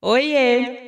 Oiê!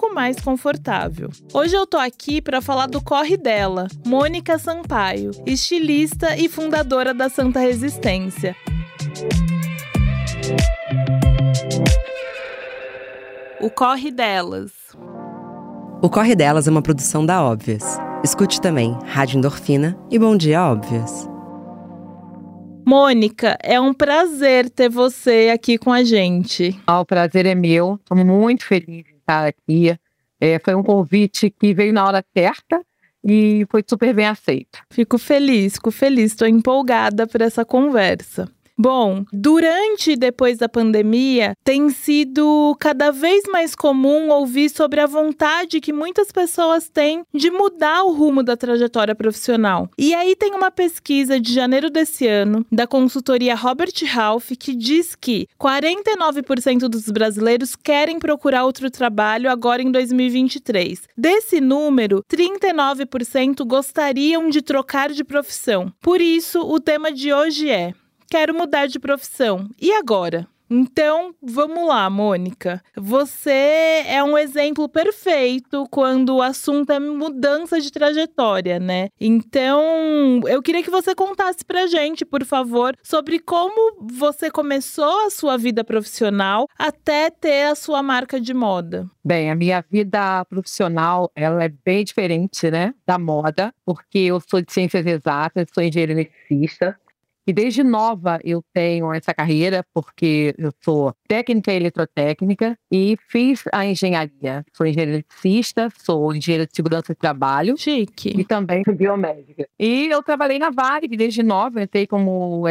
pouco mais confortável. Hoje eu tô aqui para falar do corre dela, Mônica Sampaio, estilista e fundadora da Santa Resistência. O Corre Delas. O Corre Delas é uma produção da Óbvias. Escute também Rádio Endorfina e Bom Dia Óbvias. Mônica, é um prazer ter você aqui com a gente. Ah, o prazer é meu. Estou muito feliz estar aqui. É, foi um convite que veio na hora certa e foi super bem aceito. Fico feliz, fico feliz, estou empolgada por essa conversa. Bom, durante e depois da pandemia, tem sido cada vez mais comum ouvir sobre a vontade que muitas pessoas têm de mudar o rumo da trajetória profissional. E aí tem uma pesquisa de janeiro desse ano, da consultoria Robert Half, que diz que 49% dos brasileiros querem procurar outro trabalho agora em 2023. Desse número, 39% gostariam de trocar de profissão. Por isso, o tema de hoje é quero mudar de profissão. E agora? Então, vamos lá, Mônica. Você é um exemplo perfeito quando o assunto é mudança de trajetória, né? Então, eu queria que você contasse pra gente, por favor, sobre como você começou a sua vida profissional até ter a sua marca de moda. Bem, a minha vida profissional, ela é bem diferente, né, da moda, porque eu sou de ciências exatas, sou engenheiro eletricista, e desde nova eu tenho essa carreira, porque eu sou técnica eletrotécnica e fiz a engenharia. Sou engenheira eletricista, sou engenheira de segurança de trabalho. Chique. E também biomédica. E eu trabalhei na Varig desde nova, entrei como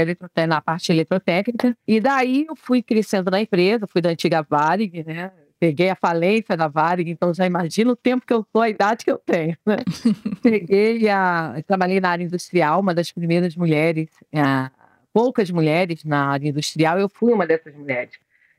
na parte eletrotécnica. E daí eu fui crescendo na empresa, fui da antiga Varig, né? Peguei a falência da Varig, então já imagina o tempo que eu sou, a idade que eu tenho. Né? Peguei a. Trabalhei na área industrial, uma das primeiras mulheres, a, poucas mulheres na área industrial, eu fui uma dessas mulheres.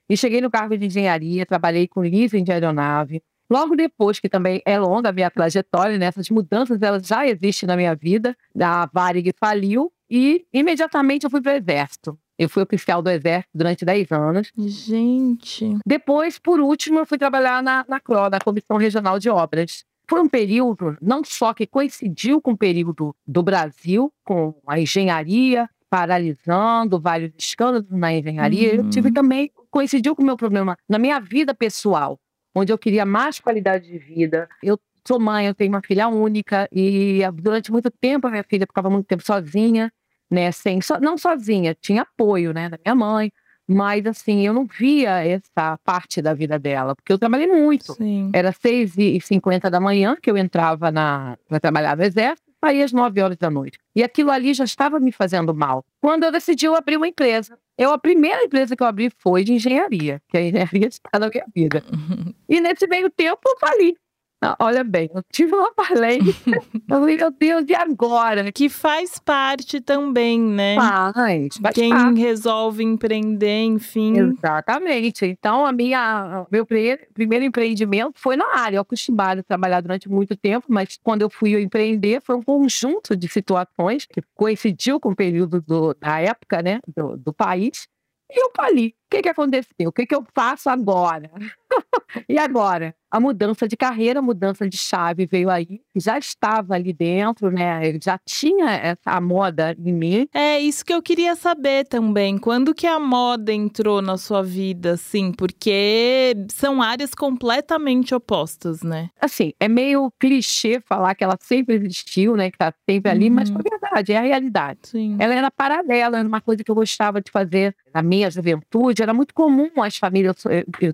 E cheguei no cargo de engenharia, trabalhei com leasing de aeronave. Logo depois, que também é longa a minha trajetória, né? essas mudanças elas já existem na minha vida, a Varig faliu e imediatamente eu fui para o Exército. Eu fui oficial do Exército durante 10 anos. Gente. Depois, por último, eu fui trabalhar na, na CRO, na Comissão Regional de Obras. Foi um período, não só que coincidiu com o período do Brasil, com a engenharia paralisando, vários escândalos na engenharia, uhum. eu tive também, coincidiu com o meu problema na minha vida pessoal, onde eu queria mais qualidade de vida. Eu sou mãe, eu tenho uma filha única e durante muito tempo a minha filha ficava muito tempo sozinha né? Sem, so, não sozinha, tinha apoio, né, da minha mãe, mas assim, eu não via essa parte da vida dela, porque eu trabalhei muito. Sim. Era 6 e 50 da manhã que eu entrava na para trabalhar no exército, saía às 9 horas da noite. E aquilo ali já estava me fazendo mal. Quando eu decidi eu abrir uma empresa. Eu, a primeira empresa que eu abri foi de engenharia, que a engenharia está na minha vida. Uhum. E nesse meio tempo eu fali. Olha bem, eu tive uma eu falei, meu Deus, e agora? Que faz parte também, né? Faz, faz Quem parte. resolve empreender, enfim. Exatamente. Então, a minha, meu primeiro empreendimento foi na área. Eu acostumada a trabalhar durante muito tempo, mas quando eu fui empreender, foi um conjunto de situações que coincidiu com o período do, da época, né, do, do país. E eu falei, que, que aconteceu? O que, que eu faço agora? e agora? A mudança de carreira, a mudança de chave veio aí, já estava ali dentro, né? Já tinha essa moda em mim. É isso que eu queria saber também. Quando que a moda entrou na sua vida, assim? Porque são áreas completamente opostas, né? Assim, é meio clichê falar que ela sempre existiu, né? Que tá sempre ali, uhum. mas é verdade, é a realidade. Sim. Ela era paralela, era uma coisa que eu gostava de fazer na minha juventude. Era muito comum as famílias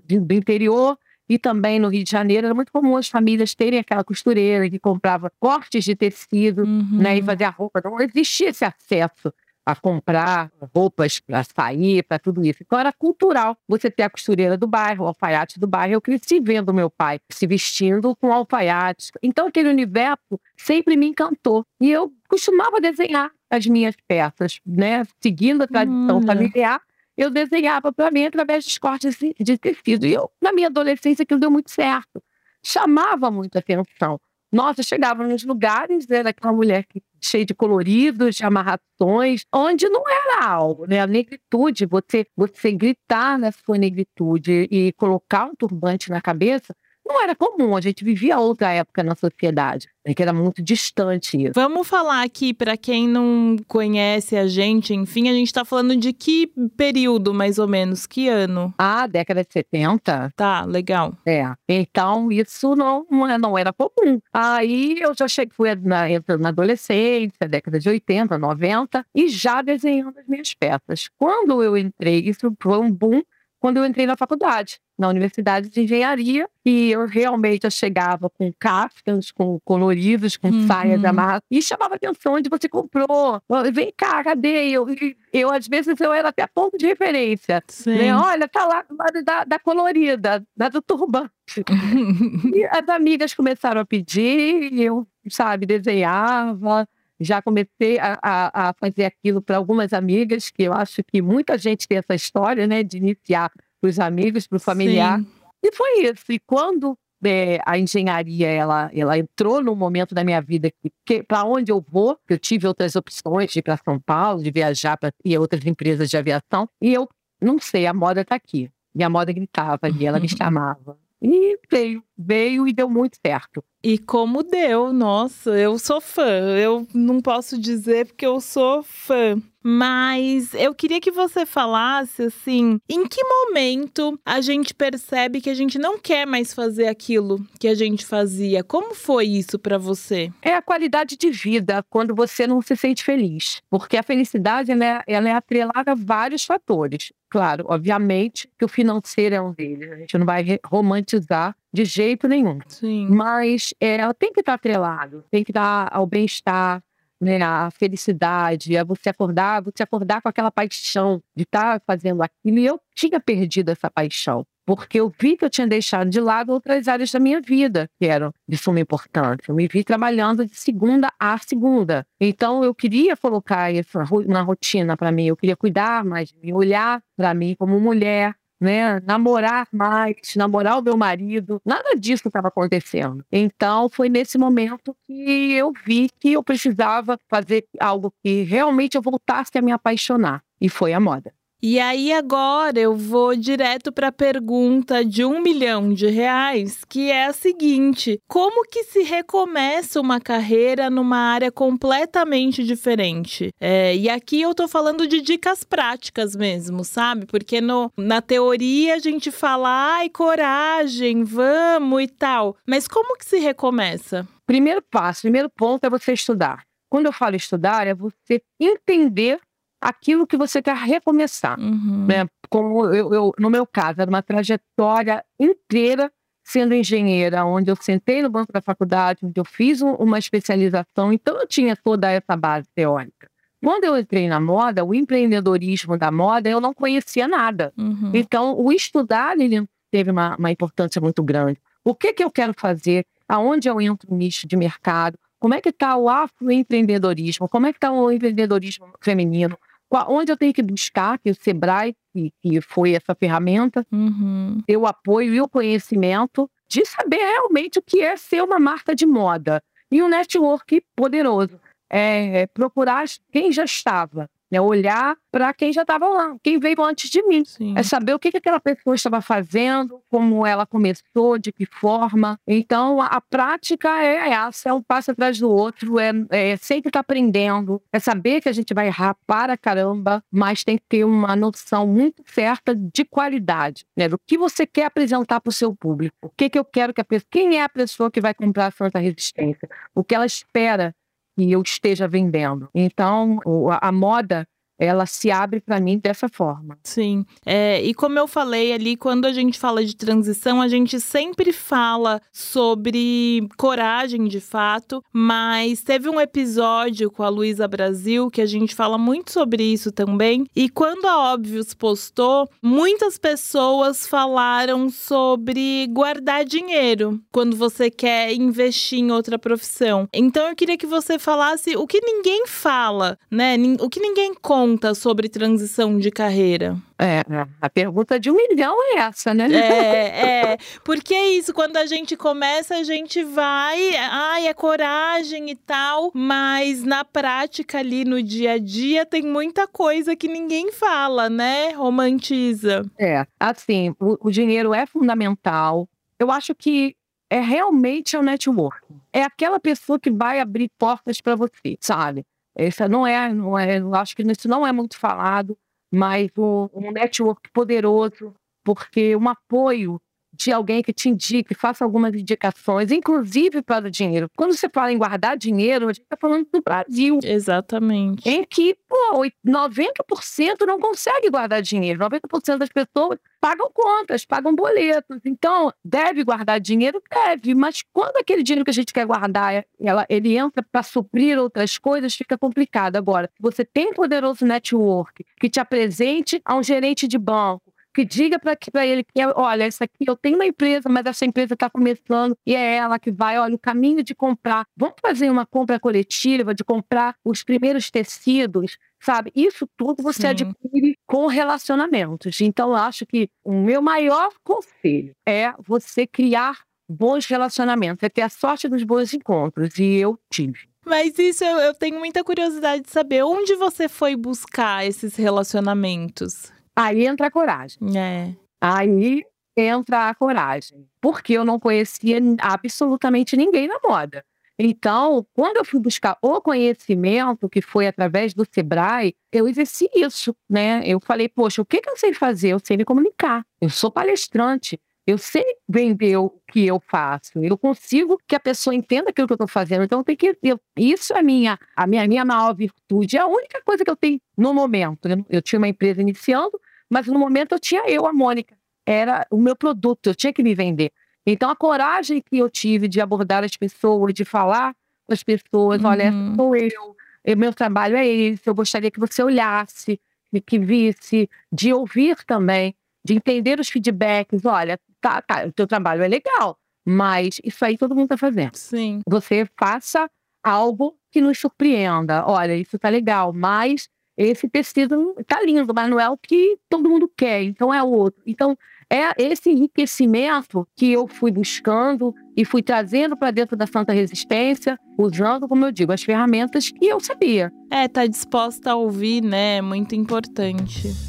do interior e também no Rio de Janeiro era muito comum as famílias terem aquela costureira que comprava cortes de tecido, uhum. né, e fazia roupa. Não existia esse acesso a comprar roupas para sair, para tudo isso. Então era cultural você ter a costureira do bairro, o alfaiate do bairro. Eu cresci vendo meu pai se vestindo com alfaiates. Então aquele universo sempre me encantou. E eu costumava desenhar as minhas peças, né? Seguindo a tradição hum. familiar, eu desenhava para mim através dos cortes de tecido. E eu, na minha adolescência, aquilo deu muito certo. Chamava muita atenção. Nossa, chegava nos lugares, era aquela mulher cheia de coloridos, de amarrações, onde não era algo, né? A negritude, você, você gritar na sua negritude e colocar um turbante na cabeça, não era comum, a gente vivia outra época na sociedade, né, que era muito distante isso. Vamos falar aqui, para quem não conhece a gente, enfim, a gente está falando de que período, mais ou menos, que ano? Ah, década de 70. Tá, legal. É, então isso não, não era comum. Aí eu já cheguei, fui na, na adolescência, década de 80, 90, e já desenhando as minhas peças. Quando eu entrei, isso foi um boom, quando eu entrei na faculdade na Universidade de Engenharia e eu realmente eu chegava com cascas, com coloridos, com uhum. saias amarradas e chamava atenção onde você comprou. Vem cá, cadê? Eu, eu às vezes eu era até ponto de referência. Né? Olha, tá lá da, da colorida, da do turbante. e as amigas começaram a pedir, eu, sabe, desenhava já comecei a, a, a fazer aquilo para algumas amigas, que eu acho que muita gente tem essa história, né, de iniciar para os amigos, para o familiar. Sim. E foi isso. E quando é, a engenharia ela, ela entrou num momento da minha vida que, que para onde eu vou, eu tive outras opções de ir para São Paulo, de viajar para e outras empresas de aviação, e eu não sei, a moda está aqui. E a moda gritava ali, ela me chamava. E veio, veio e deu muito certo. E como deu, nossa, eu sou fã. Eu não posso dizer porque eu sou fã. Mas eu queria que você falasse assim, em que momento a gente percebe que a gente não quer mais fazer aquilo que a gente fazia? Como foi isso para você? É a qualidade de vida quando você não se sente feliz, porque a felicidade ela é, ela é atrelada a vários fatores. Claro, obviamente que o financeiro é um deles. A gente não vai romantizar de jeito nenhum. Sim. Mas é, tem que estar atrelado, tem que estar ao bem-estar, né, a felicidade, a você acordar, você acordar com aquela paixão de estar tá fazendo aquilo. E eu tinha perdido essa paixão, porque eu vi que eu tinha deixado de lado outras áreas da minha vida que eram de suma importância. Eu me vi trabalhando de segunda a segunda. Então eu queria colocar isso na rotina para mim, eu queria cuidar mais de mim, olhar para mim como mulher, né, namorar mais, namorar o meu marido, nada disso estava acontecendo. Então foi nesse momento que eu vi que eu precisava fazer algo que realmente eu voltasse a me apaixonar, e foi a moda. E aí agora eu vou direto para a pergunta de um milhão de reais, que é a seguinte: como que se recomeça uma carreira numa área completamente diferente? É, e aqui eu tô falando de dicas práticas mesmo, sabe? Porque no, na teoria a gente fala, ai, coragem, vamos e tal. Mas como que se recomeça? Primeiro passo, primeiro ponto é você estudar. Quando eu falo estudar, é você entender aquilo que você quer recomeçar. Uhum. Né? Como eu, eu, no meu caso, era uma trajetória inteira sendo engenheira, onde eu sentei no banco da faculdade, onde eu fiz um, uma especialização, então eu tinha toda essa base teórica. Quando eu entrei na moda, o empreendedorismo da moda, eu não conhecia nada. Uhum. Então, o estudar ele teve uma, uma importância muito grande. O que, que eu quero fazer? Aonde eu entro no nicho de mercado? Como é que está o afroempreendedorismo? Como é que está o empreendedorismo feminino? Onde eu tenho que buscar, que o Sebrae, que, que foi essa ferramenta, uhum. eu apoio e o conhecimento de saber realmente o que é ser uma marca de moda. E um network poderoso. É, é procurar quem já estava, é olhar para quem já estava lá, quem veio antes de mim. Sim. É saber o que, que aquela pessoa estava fazendo, como ela começou, de que forma. Então, a, a prática é essa, é um passo atrás do outro, é, é sempre estar tá aprendendo, é saber que a gente vai errar para caramba, mas tem que ter uma noção muito certa de qualidade, né? Do que você quer apresentar para o seu público. O que, que eu quero que a pessoa... Quem é a pessoa que vai comprar a Santa Resistência? O que ela espera que eu esteja vendendo. Então, a, moda ela se abre para mim dessa forma. Sim. É, e como eu falei ali, quando a gente fala de transição, a gente sempre fala sobre coragem de fato, mas teve um episódio com a Luísa Brasil que a gente fala muito sobre isso também. E quando a Óbvios postou, muitas pessoas falaram sobre guardar dinheiro quando você quer investir em outra profissão. Então eu queria que você falasse o que ninguém fala, né? O que ninguém conta sobre transição de carreira. É, a pergunta de um milhão é essa, né? É, é. Porque é isso, quando a gente começa, a gente vai, ai, é coragem e tal, mas na prática ali no dia a dia tem muita coisa que ninguém fala, né? Romantiza. É, assim, o, o dinheiro é fundamental. Eu acho que é realmente o network. É aquela pessoa que vai abrir portas para você, sabe? Essa não é, não é, acho que isso não é muito falado mas um, um network poderoso, porque um apoio de alguém que te indique, faça algumas indicações, inclusive para o dinheiro. Quando você fala em guardar dinheiro, a gente está falando do Brasil. Exatamente. Em que, pô, 90% não consegue guardar dinheiro. 90% das pessoas pagam contas, pagam boletos. Então, deve guardar dinheiro? Deve. Mas quando aquele dinheiro que a gente quer guardar, ela, ele entra para suprir outras coisas, fica complicado. Agora, você tem um poderoso network que te apresente a um gerente de banco, que diga para ele que, olha, essa aqui eu tenho uma empresa, mas essa empresa está começando e é ela que vai, olha, o caminho de comprar. Vamos fazer uma compra coletiva, de comprar os primeiros tecidos, sabe? Isso tudo você Sim. adquire com relacionamentos. Então, eu acho que o meu maior conselho é você criar bons relacionamentos, é ter a sorte dos bons encontros. E eu tive. Mas isso eu, eu tenho muita curiosidade de saber onde você foi buscar esses relacionamentos. Aí entra a coragem. É. Aí entra a coragem. Porque eu não conhecia absolutamente ninguém na moda. Então, quando eu fui buscar o conhecimento, que foi através do Sebrae, eu exerci isso, né? Eu falei, poxa, o que, que eu sei fazer? Eu sei me comunicar. Eu sou palestrante. Eu sei vender o que eu faço. Eu consigo que a pessoa entenda aquilo que eu estou fazendo. Então, tem que. Eu, isso é a minha, a minha, minha maior virtude. É a única coisa que eu tenho no momento. Eu, eu tinha uma empresa iniciando, mas no momento eu tinha eu, a Mônica. Era o meu produto, eu tinha que me vender. Então, a coragem que eu tive de abordar as pessoas, de falar com as pessoas: uhum. olha, sou eu, meu trabalho é esse, eu gostaria que você olhasse, que visse, de ouvir também, de entender os feedbacks: olha, tá, tá, o teu trabalho é legal, mas isso aí todo mundo está fazendo. Sim. Você faça algo que nos surpreenda. Olha, isso tá legal, mas esse tecido tá lindo, mas não é o que todo mundo quer, então é outro. Então, é esse enriquecimento que eu fui buscando e fui trazendo para dentro da Santa Resistência, usando, como eu digo, as ferramentas que eu sabia. É, tá disposta a ouvir, né? É muito importante.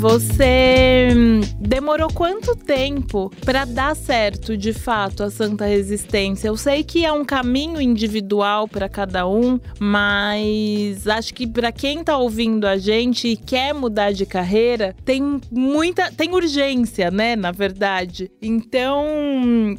Você hum, demorou quanto tempo para dar certo de fato a Santa Resistência? Eu sei que é um caminho individual para cada um, mas acho que para quem está ouvindo a gente e quer mudar de carreira, tem muita, tem urgência, né, na verdade. Então,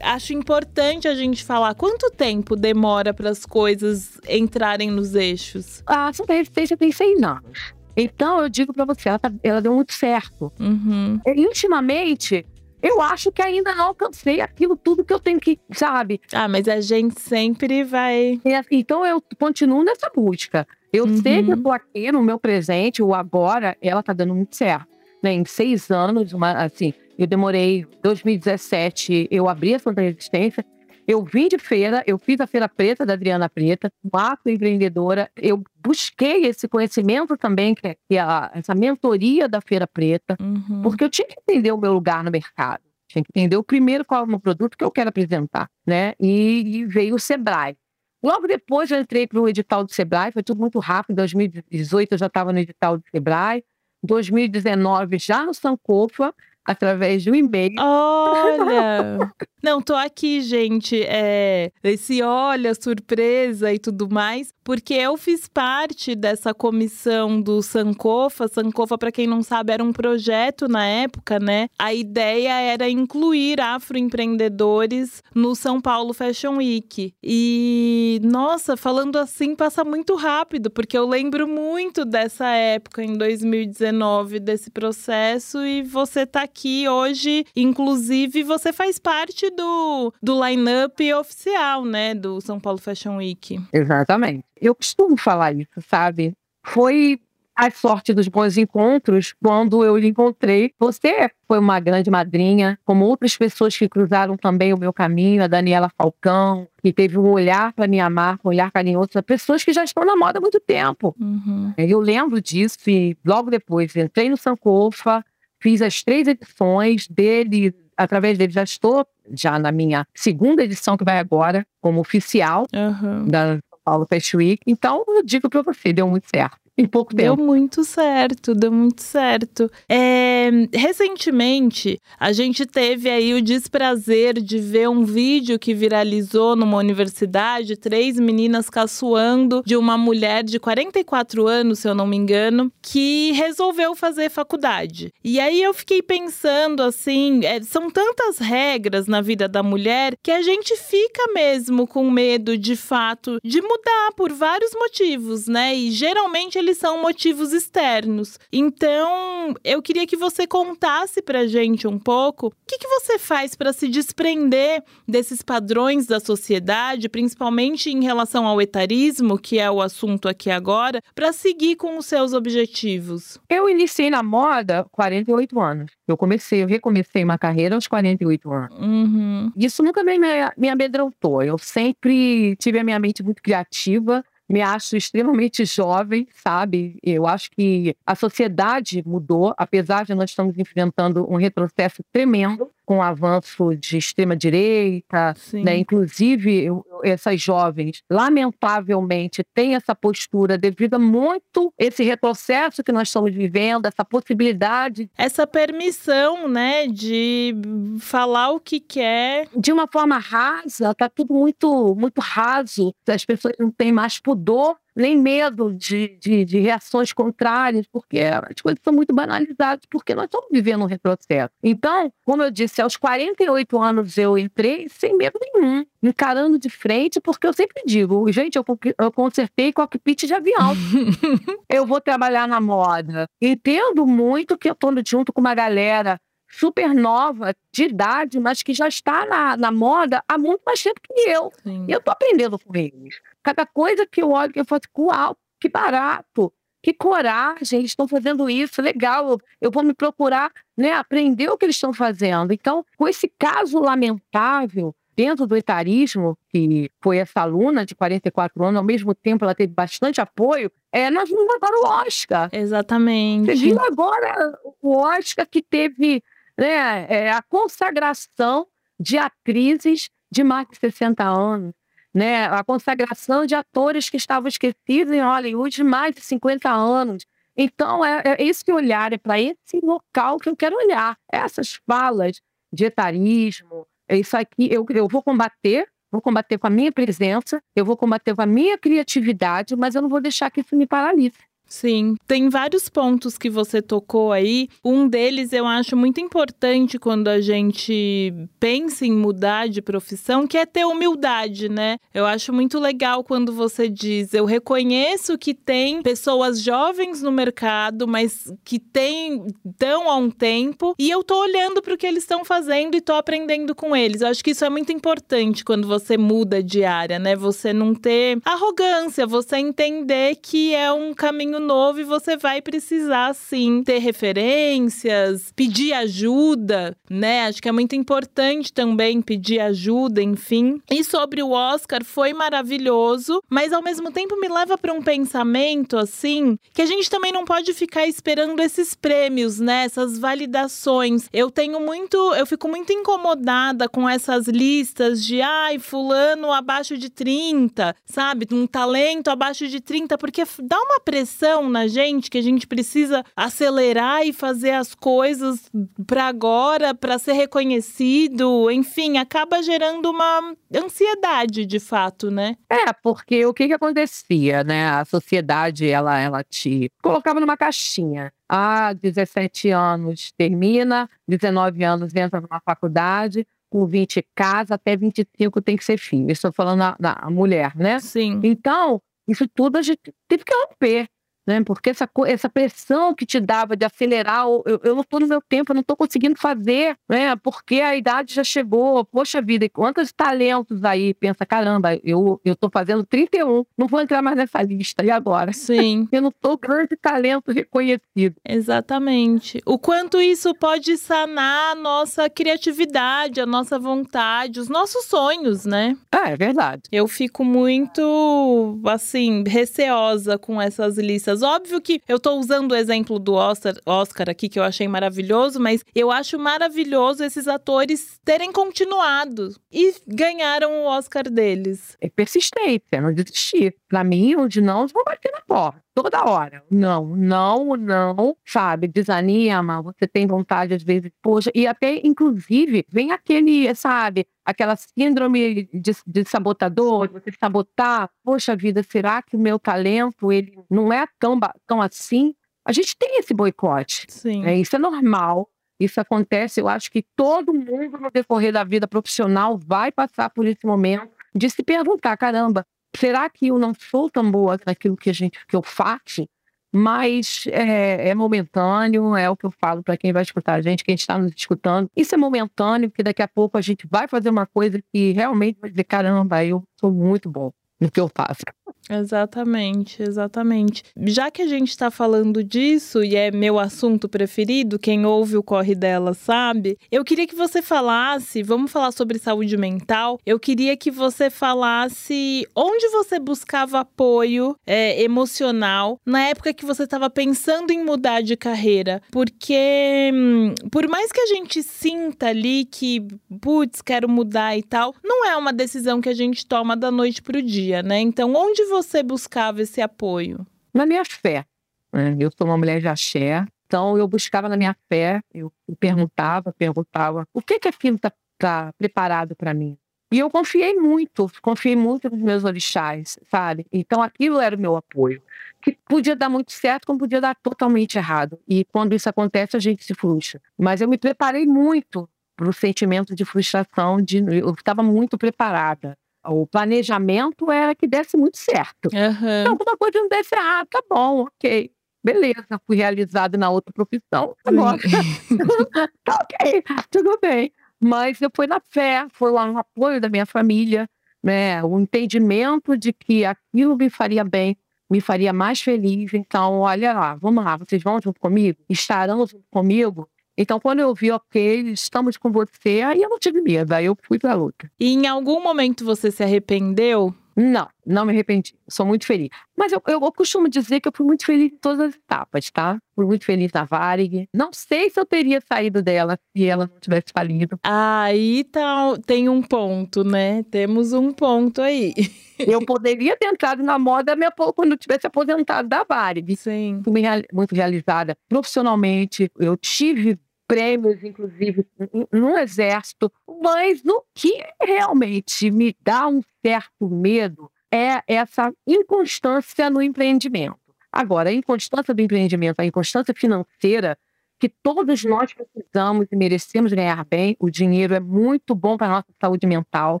acho importante a gente falar quanto tempo demora para as coisas entrarem nos eixos. A Santa Resistência tem seis anos. Então, eu digo para você, ela, tá, ela, deu muito certo. Uhum. Intimamente, eu acho que ainda não alcancei aquilo tudo que eu tenho que, sabe? Ah, mas a gente sempre vai. então, eu continuo nessa busca. Eu uhum. sei que eu tô aqui no meu presente, o agora, ela tá dando muito certo. Né? Em seis anos, uma, assim, eu demorei, 2017, eu abri a Santa Resistência, eu vim de feira, eu fiz a Feira Preta da Adriana Preta, macro empreendedora. Eu busquei esse conhecimento também, que é, que é a, essa mentoria da Feira Preta, uhum. porque eu tinha que entender o meu lugar no mercado. Tinha que entender o primeiro qual é o meu produto que eu quero apresentar, né? E, e veio o Sebrae. Logo depois eu entrei para o edital do Sebrae, foi tudo muito rápido. Em 2018 eu já estava no edital do Sebrae. Em 2019 já no Sankofa através de um e-mail. Olha! Não, tô aqui, gente. É, esse olha, surpresa e tudo mais, porque eu fiz parte dessa comissão do Sankofa. Sankofa, para quem não sabe, era um projeto na época, né? A ideia era incluir afroempreendedores no São Paulo Fashion Week. E, nossa, falando assim, passa muito rápido, porque eu lembro muito dessa época, em 2019, desse processo, e você tá aqui hoje. Inclusive, você faz parte do, do line-up oficial, né, do São Paulo Fashion Week. Exatamente. Eu costumo falar isso, sabe? Foi a sorte dos bons encontros quando eu lhe encontrei. Você foi uma grande madrinha, como outras pessoas que cruzaram também o meu caminho, a Daniela Falcão, que teve um olhar para me amar, um olhar carinhoso, pessoas que já estão na moda há muito tempo. Uhum. Eu lembro disso e logo depois entrei no Sankofa, fiz as três edições dele, através dele já estou já na minha segunda edição que vai agora como oficial uhum. da São Paulo Fashion Week. Então eu digo para você, deu muito certo em pouco tempo. Deu muito certo, deu muito certo. É, recentemente, a gente teve aí o desprazer de ver um vídeo que viralizou numa universidade, três meninas caçoando de uma mulher de 44 anos, se eu não me engano, que resolveu fazer faculdade. E aí eu fiquei pensando assim, é, são tantas regras na vida da mulher que a gente fica mesmo com medo de fato de mudar por vários motivos, né? E geralmente eles são motivos externos. Então, eu queria que você contasse pra gente um pouco o que, que você faz para se desprender desses padrões da sociedade, principalmente em relação ao etarismo, que é o assunto aqui agora, para seguir com os seus objetivos. Eu iniciei na moda 48 anos. Eu comecei, eu recomecei uma carreira aos 48 anos. Uhum. Isso nunca me, me amedrontou. Eu sempre tive a minha mente muito criativa me acho extremamente jovem, sabe? Eu acho que a sociedade mudou, apesar de nós estamos enfrentando um retrocesso tremendo com o avanço de extrema-direita, né? inclusive essas jovens, lamentavelmente, têm essa postura devido a muito esse retrocesso que nós estamos vivendo, essa possibilidade. Essa permissão, né, de falar o que quer. De uma forma rasa, está tudo muito, muito raso, as pessoas não têm mais pudor nem medo de, de, de, reações contrárias, porque as coisas são muito banalizadas, porque nós estamos vivendo um retrocesso. Então, como eu disse, aos 48 anos eu entrei sem medo nenhum, encarando de frente, porque eu sempre digo, gente, eu, eu consertei cockpit de avião. eu vou trabalhar na moda. Entendo muito que eu estou junto com uma galera super nova, de idade, mas que já está na, na moda há muito mais tempo que eu. Sim. E eu estou aprendendo com eles. Cada coisa que eu olho, que eu falo, assim, uau, que barato, que coragem, eles estão fazendo isso, legal, eu, eu vou me procurar né, aprender o que eles estão fazendo. Então, com esse caso lamentável, dentro do etarismo, que foi essa aluna de 44 anos, ao mesmo tempo ela teve bastante apoio, é, nós vimos agora o Oscar. Exatamente. Você viu agora o Oscar que teve né, é, a consagração de atrizes de mais de 60 anos, né, a consagração de atores que estavam esquecidos em Hollywood mais de 50 anos. Então, é, é esse olhar, é para esse local que eu quero olhar. Essas falas de etarismo, é isso aqui eu, eu vou combater, vou combater com a minha presença, eu vou combater com a minha criatividade, mas eu não vou deixar que isso me paralise. Sim, tem vários pontos que você tocou aí. Um deles eu acho muito importante quando a gente pensa em mudar de profissão, que é ter humildade, né? Eu acho muito legal quando você diz: eu reconheço que tem pessoas jovens no mercado, mas que tem tão há um tempo, e eu tô olhando para o que eles estão fazendo e tô aprendendo com eles. Eu acho que isso é muito importante quando você muda de área, né? Você não ter arrogância, você entender que é um caminho novo e você vai precisar sim ter referências, pedir ajuda, né? Acho que é muito importante também pedir ajuda, enfim. E sobre o Oscar foi maravilhoso, mas ao mesmo tempo me leva para um pensamento assim, que a gente também não pode ficar esperando esses prêmios, né? Essas validações. Eu tenho muito, eu fico muito incomodada com essas listas de ai, fulano abaixo de 30, sabe? Um talento abaixo de 30, porque dá uma pressão pressão na gente que a gente precisa acelerar e fazer as coisas para agora, para ser reconhecido, enfim, acaba gerando uma ansiedade de fato, né? É, porque o que que acontecia, né? A sociedade, ela, ela te colocava numa caixinha. Ah, 17 anos termina, 19 anos entra numa faculdade, com 20 casa, até 25 tem que ser filho. Estou falando da mulher, né? Sim. Então, isso tudo a gente teve que romper né? Porque essa, essa pressão que te dava de acelerar, eu, eu não estou no meu tempo, eu não estou conseguindo fazer, né? Porque a idade já chegou, poxa vida, e quantos talentos aí, pensa, caramba, eu estou fazendo 31, não vou entrar mais nessa lista, e agora? Sim. eu não estou grande talento reconhecido. Exatamente. O quanto isso pode sanar a nossa criatividade, a nossa vontade, os nossos sonhos, né? Ah, é verdade. Eu fico muito, assim, receosa com essas listas Óbvio que eu tô usando o exemplo do Oscar, Oscar aqui, que eu achei maravilhoso, mas eu acho maravilhoso esses atores terem continuado e ganharam o Oscar deles. É persistência, não desistir. Pra mim, onde não, vão bater na porta toda hora. Não, não, não, sabe? Desanima, você tem vontade às vezes, poxa, e até inclusive vem aquele, sabe, aquela síndrome de, de sabotador, de você sabotar, poxa vida, será que o meu talento ele não é tão, tão assim? A gente tem esse boicote. Sim. Né? Isso é normal. Isso acontece, eu acho que todo mundo no decorrer da vida profissional vai passar por esse momento de se perguntar, caramba, será que eu não sou tão boa naquilo que a gente que eu faço? Mas é, é momentâneo, é o que eu falo para quem vai escutar a gente, quem está nos escutando. Isso é momentâneo, porque daqui a pouco a gente vai fazer uma coisa que realmente vai dizer: caramba, eu sou muito bom no que eu faço. Exatamente, exatamente. Já que a gente está falando disso e é meu assunto preferido, quem ouve o corre dela sabe, eu queria que você falasse, vamos falar sobre saúde mental, eu queria que você falasse onde você buscava apoio é, emocional na época que você estava pensando em mudar de carreira, porque hum, por mais que a gente sinta ali que, putz, quero mudar e tal, não é uma decisão que a gente toma da noite pro dia, né? Então, onde você buscava esse apoio? Na minha fé. Né? Eu sou uma mulher de axé, então eu buscava na minha fé, eu perguntava, perguntava, o que que aquilo está tá preparado para mim? E eu confiei muito, confiei muito nos meus orixás, sabe? Então aquilo era o meu apoio. Que podia dar muito certo, como podia dar totalmente errado. E quando isso acontece, a gente se frustra. Mas eu me preparei muito para o sentimento de frustração, de, eu estava muito preparada o planejamento era que desse muito certo. Uhum. Então, alguma coisa não desse errado, tá bom, ok. Beleza, fui realizado na outra profissão. Agora, tá ok, tudo bem. Mas eu fui na fé, foi lá no apoio da minha família, né? O entendimento de que aquilo me faria bem, me faria mais feliz. Então, olha lá, vamos lá, vocês vão junto comigo? Estarão junto comigo? Então, quando eu vi, ok, estamos com você, aí eu não tive medo, aí eu fui pra luta. E em algum momento você se arrependeu? Não, não me arrependi. Sou muito feliz. Mas eu, eu, eu, costumo dizer que eu fui muito feliz em todas as etapas, tá? Fui muito feliz na Varig. Não sei se eu teria saído dela se ela não tivesse falido. Aí tá, tem um ponto, né? Temos um ponto aí. Eu poderia ter entrado na moda quando eu tivesse aposentado da Varig. Sim. Fui muito realizada profissionalmente. Eu tive prêmios, inclusive, no exército, mas no que realmente me dá um certo medo é essa inconstância no empreendimento. Agora, a inconstância do empreendimento, a inconstância financeira, que todos nós precisamos e merecemos ganhar bem. O dinheiro é muito bom para a nossa saúde mental,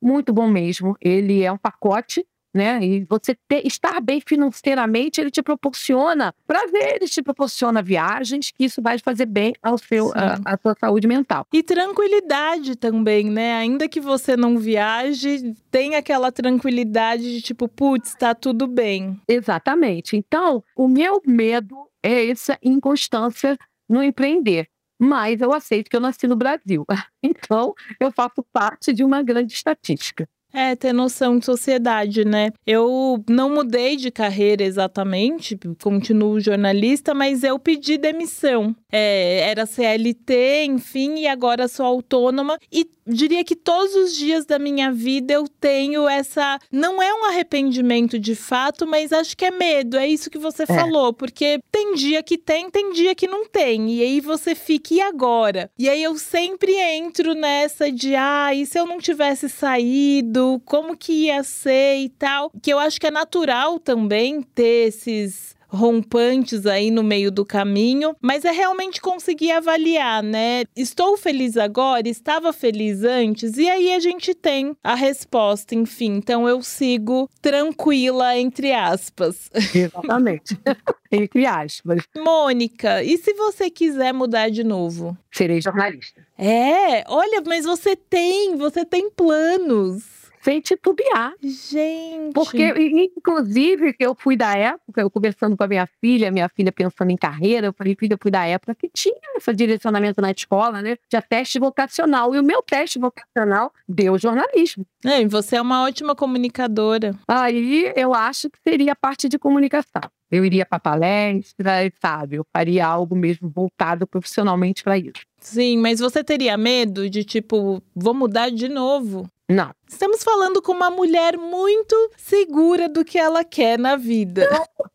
muito bom mesmo. Ele é um pacote né? E você ter, estar bem financeiramente, ele te proporciona prazer, ele te proporciona viagens, que isso vai fazer bem ao seu, a, a, sua saúde mental. E tranquilidade também, né? Ainda que você não viaje, tem aquela tranquilidade de tipo, putz, tá tudo bem. Exatamente. Então, o meu medo é essa inconstância no empreender. Mas eu aceito que eu nasci no Brasil. Então, eu faço parte de uma grande estatística. É, ter noção de sociedade, né? Eu não mudei de carreira exatamente, continuo jornalista, mas eu pedi demissão. É, era CLT, enfim, e agora sou autônoma. E diria que todos os dias da minha vida eu tenho essa. Não é um arrependimento de fato, mas acho que é medo. É isso que você é. falou, porque tem dia que tem, tem dia que não tem. E aí você fica, e agora? E aí eu sempre entro nessa de, ah, e se eu não tivesse saído? Como que ia ser e tal? Que eu acho que é natural também ter esses rompantes aí no meio do caminho, mas é realmente conseguir avaliar, né? Estou feliz agora, estava feliz antes, e aí a gente tem a resposta, enfim. Então eu sigo tranquila, entre aspas. Exatamente. entre aspas. Mônica, e se você quiser mudar de novo? Serei jornalista. É, olha, mas você tem, você tem planos sem titubear. Gente. Porque, inclusive, eu fui da época, eu conversando com a minha filha, minha filha pensando em carreira, eu falei, filha, eu fui da época que tinha esse direcionamento na escola, né? Tinha teste vocacional. E o meu teste vocacional deu jornalismo. É, e você é uma ótima comunicadora. Aí eu acho que seria a parte de comunicação. Eu iria para palestra, sabe? Eu faria algo mesmo voltado profissionalmente para isso. Sim, mas você teria medo de, tipo, vou mudar de novo? Não. Estamos falando com uma mulher muito segura do que ela quer na vida.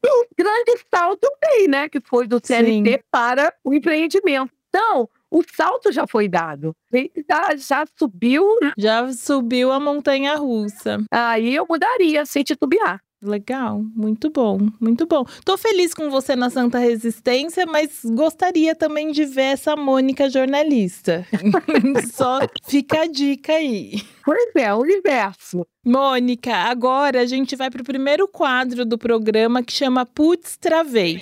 Um grande salto bem, né? Que foi do CLT Sim. para o empreendimento. Então, o salto já foi dado. Já, já subiu. Já subiu a montanha russa. Aí eu mudaria sem titubear. Legal, muito bom, muito bom. Tô feliz com você na Santa Resistência, mas gostaria também de ver essa Mônica jornalista. Só fica a dica aí. Pois é, o universo. Mônica, agora a gente vai pro primeiro quadro do programa que chama Putz Travei.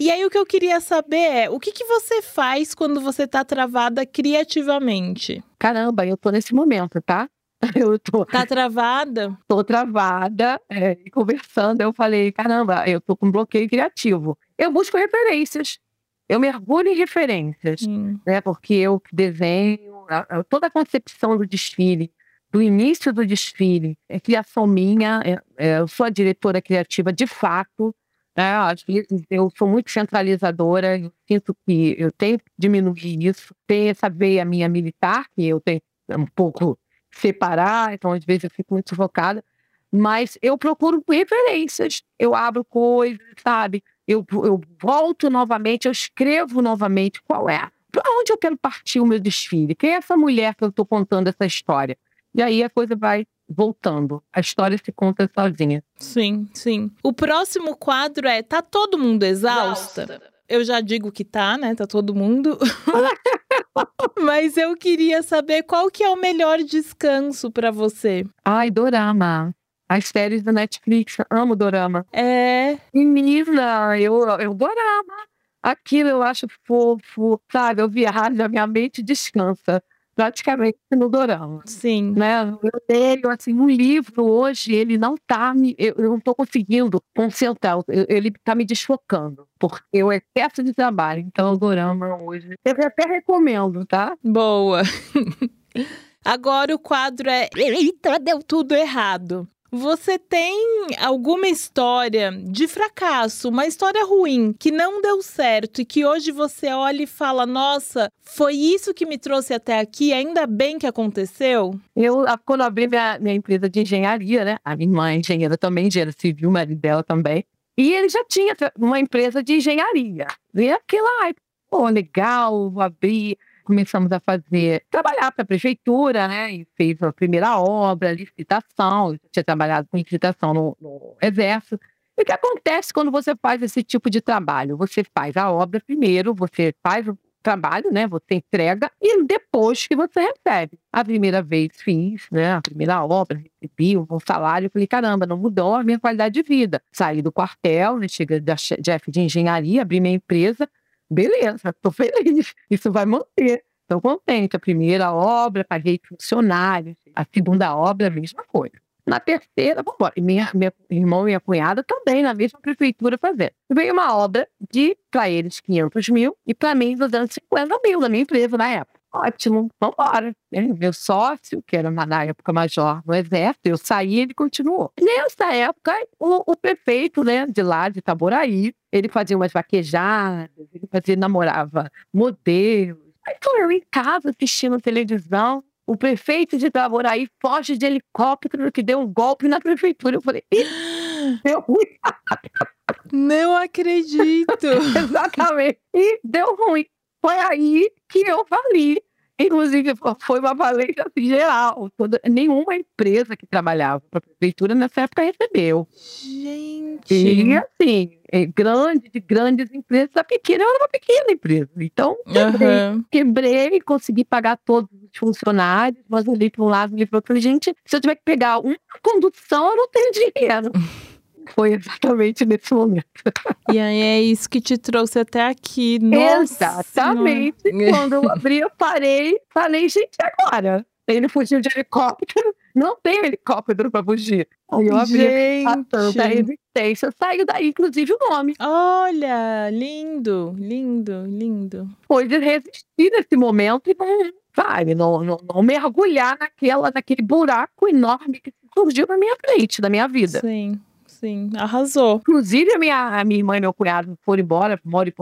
E aí o que eu queria saber é, o que, que você faz quando você tá travada criativamente? Caramba, eu tô nesse momento, tá? Eu tô. Tá travada? Tô travada. É, conversando, eu falei: caramba, eu tô com bloqueio criativo. Eu busco referências. Eu mergulho em referências, hum. né? Porque eu desenho toda a concepção do desfile, do início do desfile, é criação minha. É, é, eu sou a diretora criativa de fato. Né? Eu sou muito centralizadora. Eu sinto que eu tenho que diminuir isso. Tem essa veia minha militar que eu tenho um pouco separar, então às vezes eu fico muito sufocada. Mas eu procuro referências, eu abro coisas, sabe? Eu, eu volto novamente, eu escrevo novamente qual é, para onde eu quero partir o meu desfile, quem é essa mulher que eu estou contando essa história. E aí a coisa vai voltando. A história se conta sozinha. Sim, sim. O próximo quadro é Tá todo mundo exausta? exausta. Eu já digo que tá, né? Tá todo mundo. Mas eu queria saber qual que é o melhor descanso para você. Ai, dorama. As séries da Netflix, amo dorama. É. Menina, eu, eu dorama. Aquilo eu acho fofo, sabe? Eu viajo, a minha mente descansa praticamente no dorama. Sim. Né? Eu leio, assim, um livro hoje, ele não tá me, eu, eu não estou conseguindo concentrar, ele está me desfocando, porque o excesso de trabalho. Então, o dorama hoje, eu até recomendo, tá? Boa. Agora o quadro é Eita, deu tudo errado. Você tem alguma história de fracasso, uma história ruim, que não deu certo e que hoje você olha e fala: nossa, foi isso que me trouxe até aqui, ainda bem que aconteceu? Eu, quando abri minha, minha empresa de engenharia, né? A minha irmã é engenheira também, engenheira civil, o marido dela também. E ele já tinha uma empresa de engenharia. E aquela, pô, legal, vou abrir começamos a fazer, trabalhar para a prefeitura, né? E fez a primeira obra, licitação. Eu tinha trabalhado com licitação no, no Exército. E o que acontece quando você faz esse tipo de trabalho? Você faz a obra primeiro, você faz o trabalho, né? Você entrega e depois que você recebe. A primeira vez fiz, né? A primeira obra, recebi um bom salário. Falei, caramba, não mudou a minha qualidade de vida. Saí do quartel, né? cheguei da chefe de engenharia, abri minha empresa beleza, estou feliz, isso vai manter. Estou contente. A primeira obra, paguei funcionários. A segunda obra, a mesma coisa. Na terceira, vamos embora. E minha, meu irmão e minha cunhada também na mesma prefeitura fazendo. Veio uma obra de, para eles, 500 mil e para mim, 250 mil, da minha empresa na época. Ótimo, vambora. Meu sócio, que era na época major no exército, eu saí ele continuou. Nessa época, o, o prefeito né, de lá, de Itaboraí, ele fazia umas vaquejadas, ele fazia, namorava modelos. Aí tô eu em casa assistindo televisão, o prefeito de Itaboraí foge de helicóptero que deu um golpe na prefeitura. Eu falei, deu ruim. Não acredito. Exatamente. E deu ruim. Foi aí que eu fali. Inclusive, foi uma falência assim, geral. Toda, nenhuma empresa que trabalhava para a prefeitura nessa época recebeu. Gente. E assim, é grande, de grandes empresas, a pequena era uma pequena empresa. Então, quebrei, uhum. quebrei, consegui pagar todos os funcionários, mas olhei para um lado e falei, falei, gente, se eu tiver que pegar uma condução, eu não tenho dinheiro. Foi exatamente nesse momento. E aí é isso que te trouxe até aqui. Nossa exatamente. Senhora. Quando eu abri, eu parei, falei, gente, agora? Ele fugiu de helicóptero. Não tem helicóptero para fugir. Aí eu abri gente. a tanta resistência. Saiu daí, inclusive, o nome. Olha, lindo, lindo, lindo. Foi de resistir nesse momento e não, sabe, não, não, não mergulhar naquela, naquele buraco enorme que surgiu na minha frente, na minha vida. Sim. Sim, arrasou. Inclusive, a minha, a minha irmã e meu cunhado foram embora, moram,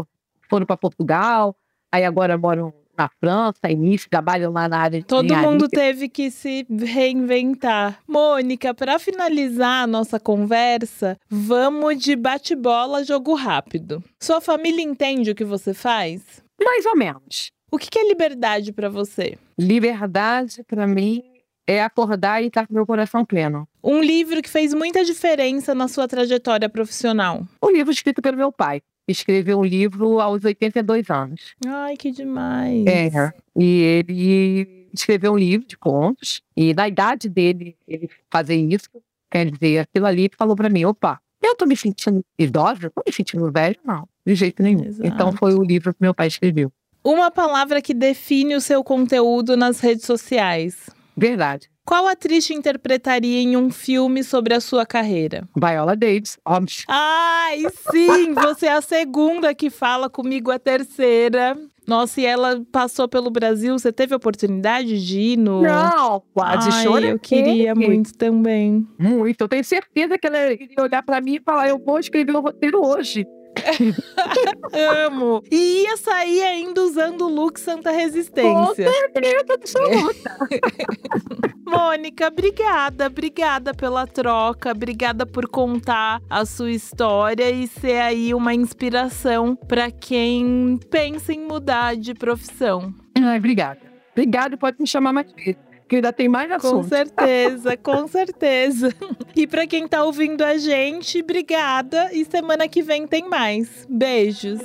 foram para Portugal, aí agora moram na França, início, trabalham lá na área de Todo mundo teve que se reinventar. Mônica, para finalizar a nossa conversa, vamos de bate-bola, jogo rápido. Sua família entende o que você faz? Mais ou menos. O que é liberdade para você? Liberdade, para mim, é acordar e estar com meu coração pleno. Um livro que fez muita diferença na sua trajetória profissional. Um livro escrito pelo meu pai. Escreveu um livro aos 82 anos. Ai, que demais. É. E ele escreveu um livro de contos. E na idade dele, ele fazer isso, quer dizer, aquilo ali falou para mim: opa, eu tô me sentindo idosa? Tô me sentindo velho? Não, de jeito nenhum. Exato. Então foi o livro que meu pai escreveu. Uma palavra que define o seu conteúdo nas redes sociais. Verdade. Qual atriz te interpretaria em um filme sobre a sua carreira? Viola Davis, óbvio. Ai, sim! Você é a segunda que fala comigo, a terceira. Nossa, e ela passou pelo Brasil. Você teve a oportunidade de ir no. Não, quase Ai, chorei. Eu queria muito também. Muito. Eu tenho certeza que ela iria olhar para mim e falar: eu vou escrever o roteiro hoje. Amo. E ia sair ainda usando o look Santa Resistência. Mônica, obrigada, obrigada pela troca, obrigada por contar a sua história e ser aí uma inspiração para quem pensa em mudar de profissão. Ai, obrigada. Obrigada, pode me chamar mais vezes que ainda tem mais assunto. Com certeza, com certeza. E para quem tá ouvindo a gente, obrigada e semana que vem tem mais. Beijos.